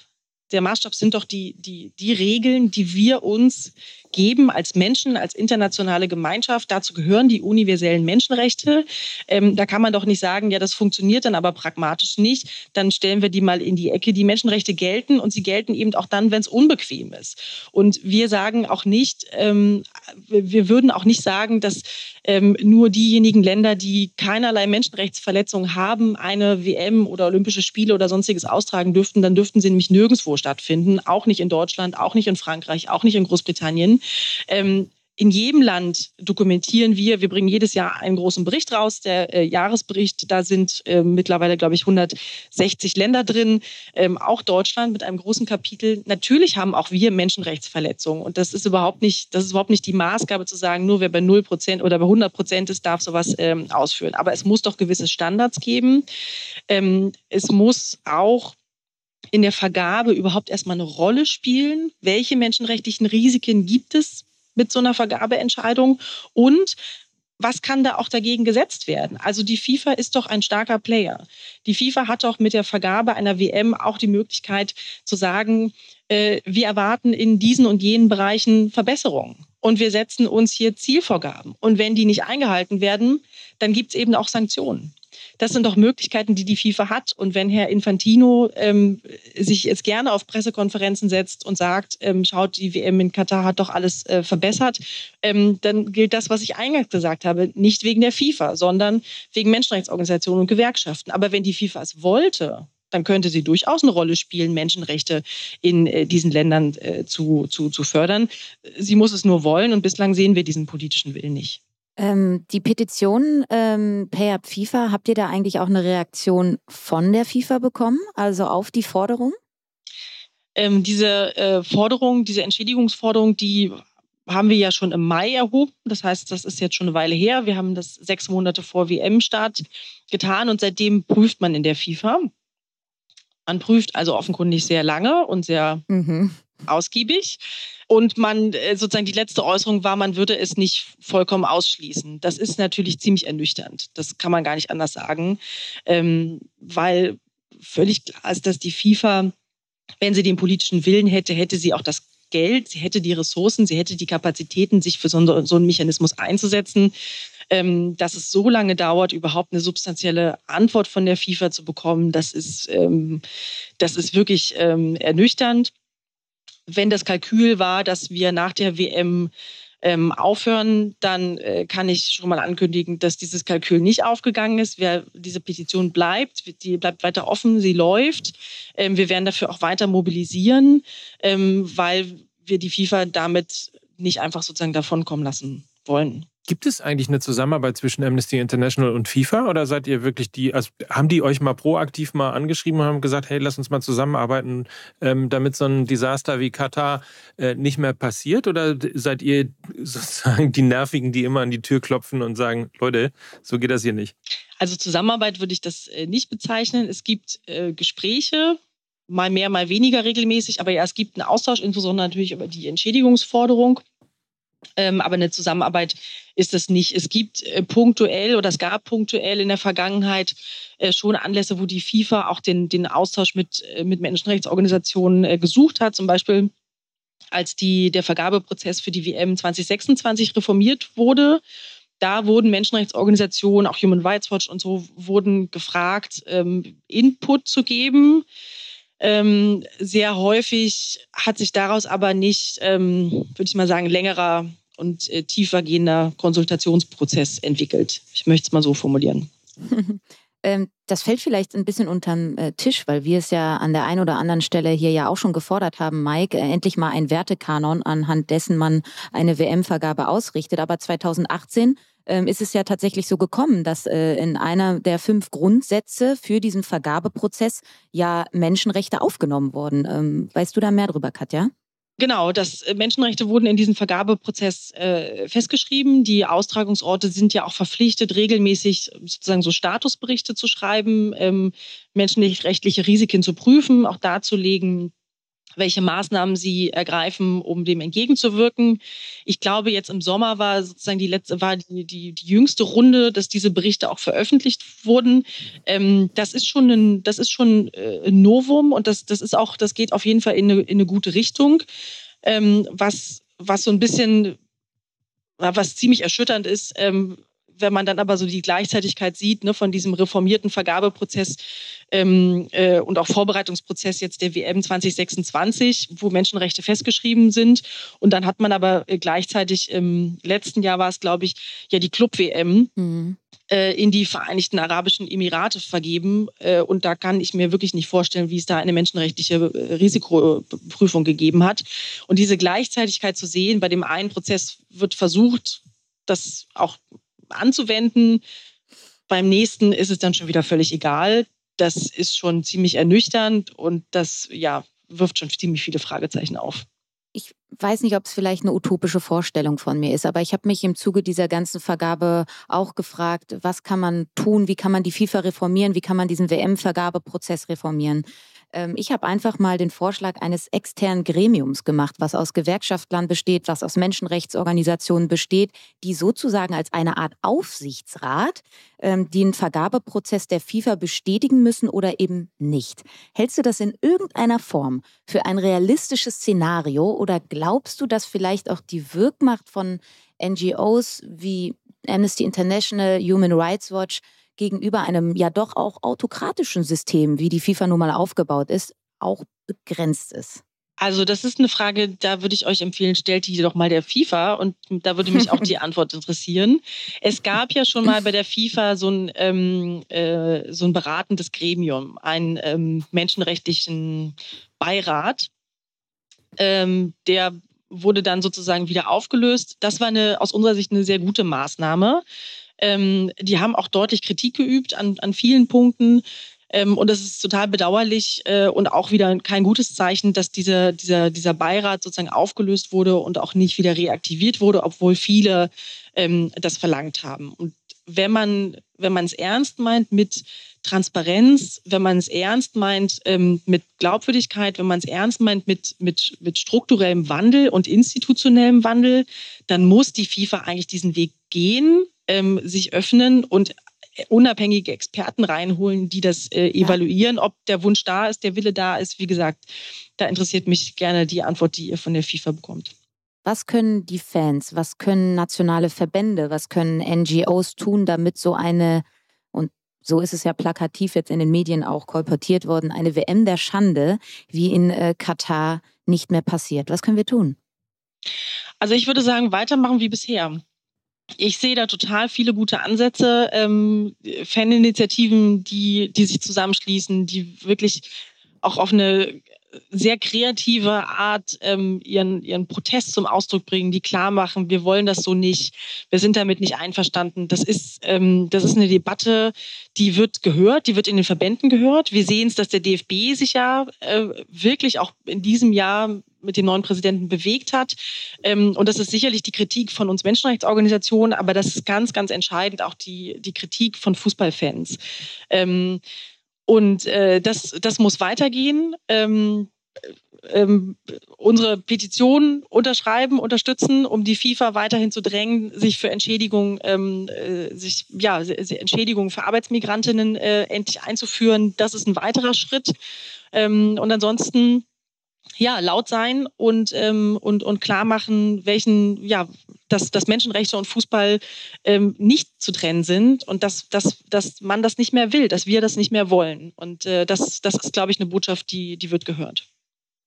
Speaker 4: der Maßstab sind doch die, die, die Regeln, die wir uns geben als Menschen, als internationale Gemeinschaft. Dazu gehören die universellen Menschenrechte. Ähm, da kann man doch nicht sagen, ja, das funktioniert dann aber pragmatisch nicht. Dann stellen wir die mal in die Ecke. Die Menschenrechte gelten und sie gelten eben auch dann, wenn es unbequem ist. Und wir sagen auch nicht, ähm, wir würden auch nicht sagen, dass ähm, nur diejenigen Länder, die keinerlei Menschenrechtsverletzungen haben, eine WM oder Olympische Spiele oder sonstiges austragen dürften, dann dürften sie nämlich nirgendwo stattfinden, auch nicht in Deutschland, auch nicht in Frankreich, auch nicht in Großbritannien. Ähm, in jedem Land dokumentieren wir, wir bringen jedes Jahr einen großen Bericht raus, der äh, Jahresbericht, da sind äh, mittlerweile, glaube ich, 160 Länder drin, ähm, auch Deutschland mit einem großen Kapitel. Natürlich haben auch wir Menschenrechtsverletzungen und das ist überhaupt nicht, das ist überhaupt nicht die Maßgabe zu sagen, nur wer bei 0 Prozent oder bei 100 Prozent ist, darf sowas ähm, ausführen. Aber es muss doch gewisse Standards geben. Ähm, es muss auch in der Vergabe überhaupt erstmal eine Rolle spielen? Welche menschenrechtlichen Risiken gibt es mit so einer Vergabeentscheidung und was kann da auch dagegen gesetzt werden? Also die FIFA ist doch ein starker Player. Die FIFA hat doch mit der Vergabe einer WM auch die Möglichkeit zu sagen, äh, wir erwarten in diesen und jenen Bereichen Verbesserungen. Und wir setzen uns hier Zielvorgaben. Und wenn die nicht eingehalten werden, dann gibt es eben auch Sanktionen. Das sind doch Möglichkeiten, die die FIFA hat. Und wenn Herr Infantino ähm, sich jetzt gerne auf Pressekonferenzen setzt und sagt, ähm, schaut, die WM in Katar hat doch alles äh, verbessert, ähm, dann gilt das, was ich eingangs gesagt habe, nicht wegen der FIFA, sondern wegen Menschenrechtsorganisationen und Gewerkschaften. Aber wenn die FIFA es wollte, dann könnte sie durchaus eine Rolle spielen, Menschenrechte in äh, diesen Ländern äh, zu, zu, zu fördern. Sie muss es nur wollen und bislang sehen wir diesen politischen Willen nicht.
Speaker 3: Ähm, die Petition ähm, Pay Up FIFA, habt ihr da eigentlich auch eine Reaktion von der FIFA bekommen, also auf die Forderung?
Speaker 4: Ähm, diese äh, Forderung, diese Entschädigungsforderung, die haben wir ja schon im Mai erhoben. Das heißt, das ist jetzt schon eine Weile her. Wir haben das sechs Monate vor WM-Start getan und seitdem prüft man in der FIFA. Man prüft also offenkundig sehr lange und sehr mhm. Ausgiebig. Und man äh, sozusagen die letzte Äußerung war, man würde es nicht vollkommen ausschließen. Das ist natürlich ziemlich ernüchternd. Das kann man gar nicht anders sagen, ähm, weil völlig klar ist, dass die FIFA, wenn sie den politischen Willen hätte, hätte sie auch das Geld, sie hätte die Ressourcen, sie hätte die Kapazitäten, sich für so, einen Mechanismus einzusetzen. Ähm, dass es so lange dauert, überhaupt eine substanzielle Antwort von der FIFA zu bekommen, das ist, ähm, das ist wirklich ähm, ernüchternd. Wenn das Kalkül war, dass wir nach der WM ähm, aufhören, dann äh, kann ich schon mal ankündigen, dass dieses Kalkül nicht aufgegangen ist. Wer, diese Petition bleibt, die bleibt weiter offen, sie läuft. Ähm, wir werden dafür auch weiter mobilisieren, ähm, weil wir die FIFA damit nicht einfach sozusagen davonkommen lassen wollen.
Speaker 2: Gibt es eigentlich eine Zusammenarbeit zwischen Amnesty International und FIFA oder seid ihr wirklich die, also haben die euch mal proaktiv mal angeschrieben und haben gesagt, hey, lass uns mal zusammenarbeiten, ähm, damit so ein Desaster wie Katar äh, nicht mehr passiert? Oder seid ihr sozusagen die Nervigen, die immer an die Tür klopfen und sagen, Leute, so geht das hier nicht?
Speaker 4: Also Zusammenarbeit würde ich das äh, nicht bezeichnen. Es gibt äh, Gespräche, mal mehr, mal weniger regelmäßig, aber ja, es gibt einen Austausch, insbesondere natürlich über die Entschädigungsforderung. Ähm, aber eine Zusammenarbeit ist es nicht. Es gibt äh, punktuell oder es gab punktuell in der Vergangenheit äh, schon Anlässe, wo die FIFA auch den, den Austausch mit, äh, mit Menschenrechtsorganisationen äh, gesucht hat. Zum Beispiel als die, der Vergabeprozess für die WM 2026 reformiert wurde. Da wurden Menschenrechtsorganisationen, auch Human Rights Watch und so, wurden gefragt, ähm, Input zu geben. Ähm, sehr häufig hat sich daraus aber nicht, ähm, würde ich mal sagen, längerer und äh, tiefergehender Konsultationsprozess entwickelt. Ich möchte es mal so formulieren.
Speaker 3: Ähm, das fällt vielleicht ein bisschen unterm äh, Tisch, weil wir es ja an der einen oder anderen Stelle hier ja auch schon gefordert haben, Mike, äh, endlich mal ein Wertekanon, anhand dessen man eine WM-Vergabe ausrichtet. Aber 2018 ähm, ist es ja tatsächlich so gekommen, dass äh, in einer der fünf Grundsätze für diesen Vergabeprozess ja Menschenrechte aufgenommen wurden. Ähm, weißt du da mehr drüber, Katja?
Speaker 4: Genau, das äh, Menschenrechte wurden in diesem Vergabeprozess äh, festgeschrieben. Die Austragungsorte sind ja auch verpflichtet, regelmäßig sozusagen so Statusberichte zu schreiben, ähm, menschenrechtliche Risiken zu prüfen, auch darzulegen, welche Maßnahmen sie ergreifen, um dem entgegenzuwirken. Ich glaube, jetzt im Sommer war sozusagen die letzte, war die, die, die jüngste Runde, dass diese Berichte auch veröffentlicht wurden. Ähm, das ist schon ein, das ist schon äh, ein Novum und das, das ist auch, das geht auf jeden Fall in eine, in eine gute Richtung. Ähm, was, was so ein bisschen, was ziemlich erschütternd ist, ähm, wenn man dann aber so die Gleichzeitigkeit sieht ne, von diesem reformierten Vergabeprozess ähm, äh, und auch Vorbereitungsprozess jetzt der WM 2026, wo Menschenrechte festgeschrieben sind. Und dann hat man aber äh, gleichzeitig im letzten Jahr war es, glaube ich, ja die Club-WM. Mhm äh, in die Vereinigten Arabischen Emirate vergeben. Äh, und da kann ich mir wirklich nicht vorstellen, wie es da eine menschenrechtliche Risikoprüfung gegeben hat. Und diese Gleichzeitigkeit zu sehen, bei dem einen Prozess wird versucht, das auch anzuwenden. Beim nächsten ist es dann schon wieder völlig egal. Das ist schon ziemlich ernüchternd und das ja, wirft schon ziemlich viele Fragezeichen auf.
Speaker 3: Ich weiß nicht, ob es vielleicht eine utopische Vorstellung von mir ist, aber ich habe mich im Zuge dieser ganzen Vergabe auch gefragt, was kann man tun, wie kann man die FIFA reformieren, wie kann man diesen WM-Vergabeprozess reformieren. Ähm, ich habe einfach mal den Vorschlag eines externen Gremiums gemacht, was aus Gewerkschaftlern besteht, was aus Menschenrechtsorganisationen besteht, die sozusagen als eine Art Aufsichtsrat ähm, den Vergabeprozess der FIFA bestätigen müssen oder eben nicht. Hältst du das in irgendeiner Form für ein realistisches Szenario oder glaubst du, dass vielleicht auch die Wirkmacht von NGOs wie Amnesty International, Human Rights Watch gegenüber einem ja doch auch autokratischen System, wie die FIFA nun mal aufgebaut ist, auch begrenzt ist?
Speaker 4: Also das ist eine Frage, da würde ich euch empfehlen, stellt die doch mal der FIFA und da würde mich auch die Antwort interessieren. Es gab ja schon mal bei der FIFA so ein, ähm, äh, so ein beratendes Gremium, einen ähm, menschenrechtlichen Beirat, ähm, der wurde dann sozusagen wieder aufgelöst. Das war eine, aus unserer Sicht eine sehr gute Maßnahme. Ähm, die haben auch deutlich Kritik geübt an, an vielen Punkten. Ähm, und es ist total bedauerlich äh, und auch wieder kein gutes Zeichen, dass diese, dieser, dieser Beirat sozusagen aufgelöst wurde und auch nicht wieder reaktiviert wurde, obwohl viele ähm, das verlangt haben. Und wenn man wenn man es ernst meint mit Transparenz, wenn man es ernst meint ähm, mit Glaubwürdigkeit, wenn man es ernst meint mit, mit, mit strukturellem Wandel und institutionellem Wandel, dann muss die FIFA eigentlich diesen Weg gehen, ähm, sich öffnen und unabhängige Experten reinholen, die das äh, evaluieren, ob der Wunsch da ist, der Wille da ist. Wie gesagt, da interessiert mich gerne die Antwort, die ihr von der FIFA bekommt.
Speaker 3: Was können die Fans, was können nationale Verbände, was können NGOs tun, damit so eine, und so ist es ja plakativ jetzt in den Medien auch kolportiert worden, eine WM der Schande wie in äh, Katar nicht mehr passiert? Was können wir tun?
Speaker 4: Also ich würde sagen, weitermachen wie bisher. Ich sehe da total viele gute Ansätze, ähm, Faninitiativen, die, die sich zusammenschließen, die wirklich auch auf eine sehr kreative Art ähm, ihren, ihren Protest zum Ausdruck bringen, die klar machen, wir wollen das so nicht, wir sind damit nicht einverstanden. Das ist, ähm, das ist eine Debatte, die wird gehört, die wird in den Verbänden gehört. Wir sehen es, dass der DFB sich ja äh, wirklich auch in diesem Jahr mit dem neuen Präsidenten bewegt hat. Ähm, und das ist sicherlich die Kritik von uns Menschenrechtsorganisationen, aber das ist ganz, ganz entscheidend auch die, die Kritik von Fußballfans. Ähm, und äh, das, das muss weitergehen. Ähm, ähm, unsere Petition unterschreiben, unterstützen, um die FIFA weiterhin zu drängen, sich für Entschädigung, ähm, äh, sich ja Entschädigung für Arbeitsmigrantinnen äh, endlich einzuführen. Das ist ein weiterer Schritt. Ähm, und ansonsten ja, laut sein und, ähm, und, und klar machen, welchen, ja, dass, dass Menschenrechte und Fußball ähm, nicht zu trennen sind und dass, dass, dass man das nicht mehr will, dass wir das nicht mehr wollen. Und äh, das, das ist, glaube ich, eine Botschaft, die, die wird gehört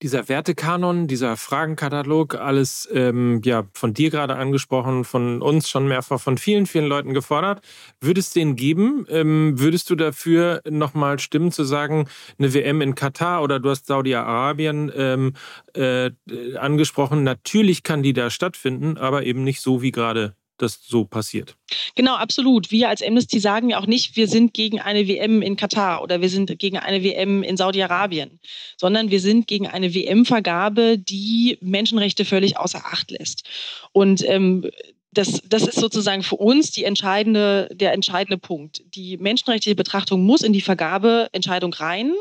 Speaker 2: dieser Wertekanon, dieser Fragenkatalog, alles ähm, ja von dir gerade angesprochen, von uns schon mehrfach von vielen, vielen Leuten gefordert. Würdest du den geben? Ähm, würdest du dafür nochmal stimmen zu sagen, eine WM in Katar oder du hast Saudi-Arabien ähm, äh, angesprochen? Natürlich kann die da stattfinden, aber eben nicht so wie gerade das so passiert.
Speaker 4: Genau, absolut. Wir als Amnesty sagen ja auch nicht, wir sind gegen eine WM in Katar oder wir sind gegen eine WM in Saudi-Arabien, sondern wir sind gegen eine WM-Vergabe, die Menschenrechte völlig außer Acht lässt. Und ähm, das, das ist sozusagen für uns die entscheidende, der entscheidende Punkt. Die menschenrechtliche Betrachtung muss in die Vergabeentscheidung rein.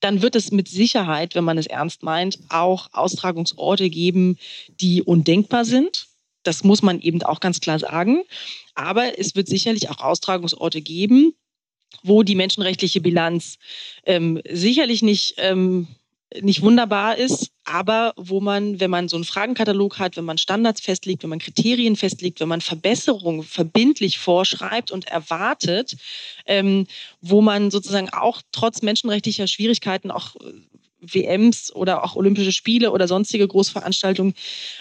Speaker 4: Dann wird es mit Sicherheit, wenn man es ernst meint, auch Austragungsorte geben, die undenkbar sind das muss man eben auch ganz klar sagen. Aber es wird sicherlich auch Austragungsorte geben, wo die menschenrechtliche Bilanz ähm, sicherlich nicht, ähm, nicht wunderbar ist, aber wo man, wenn man so einen Fragenkatalog hat, wenn man Standards festlegt, wenn man Kriterien festlegt, wenn man Verbesserungen verbindlich vorschreibt und erwartet, ähm, wo man sozusagen auch trotz menschenrechtlicher Schwierigkeiten auch WMs oder auch Olympische Spiele oder sonstige Großveranstaltungen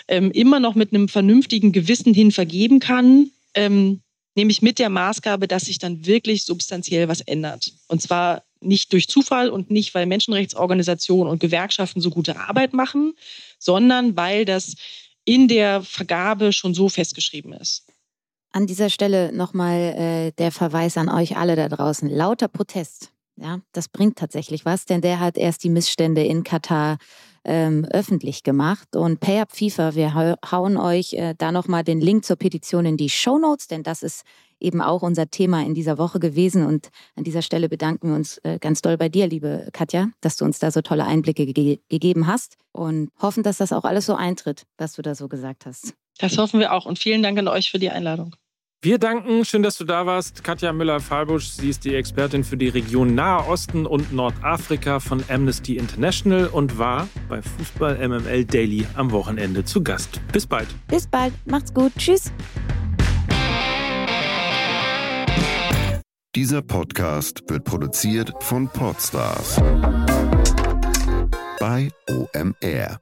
Speaker 4: ähm, immer noch mit einem vernünftigen Gewissen hin vergeben kann, ähm, nämlich mit der Maßgabe, dass sich dann wirklich substanziell was ändert. Und zwar nicht durch Zufall und nicht, weil Menschenrechtsorganisationen und Gewerkschaften so gute Arbeit machen, sondern weil das in der Vergabe schon so festgeschrieben ist.
Speaker 3: An dieser Stelle nochmal äh, der Verweis an euch alle da draußen. Lauter Protest ja, das bringt tatsächlich was, denn der hat erst die Missstände in Katar ähm, öffentlich gemacht. Und PayUp FIFA, wir hauen euch äh, da nochmal den Link zur Petition in die Show Notes, denn das ist eben auch unser Thema in dieser Woche gewesen. Und an dieser Stelle bedanken wir uns äh, ganz doll bei dir, liebe Katja, dass du uns da so tolle Einblicke ge gegeben hast und hoffen, dass das auch alles so eintritt, was du da so gesagt hast.
Speaker 4: Das hoffen wir auch und vielen Dank an euch für die Einladung.
Speaker 2: Wir danken, schön, dass du da warst. Katja Müller-Falbusch, sie ist die Expertin für die Region Nahe Osten und Nordafrika von Amnesty International und war bei Fußball MML Daily am Wochenende zu Gast. Bis bald.
Speaker 3: Bis bald, macht's gut, tschüss.
Speaker 5: Dieser Podcast wird produziert von Podstars bei OMR.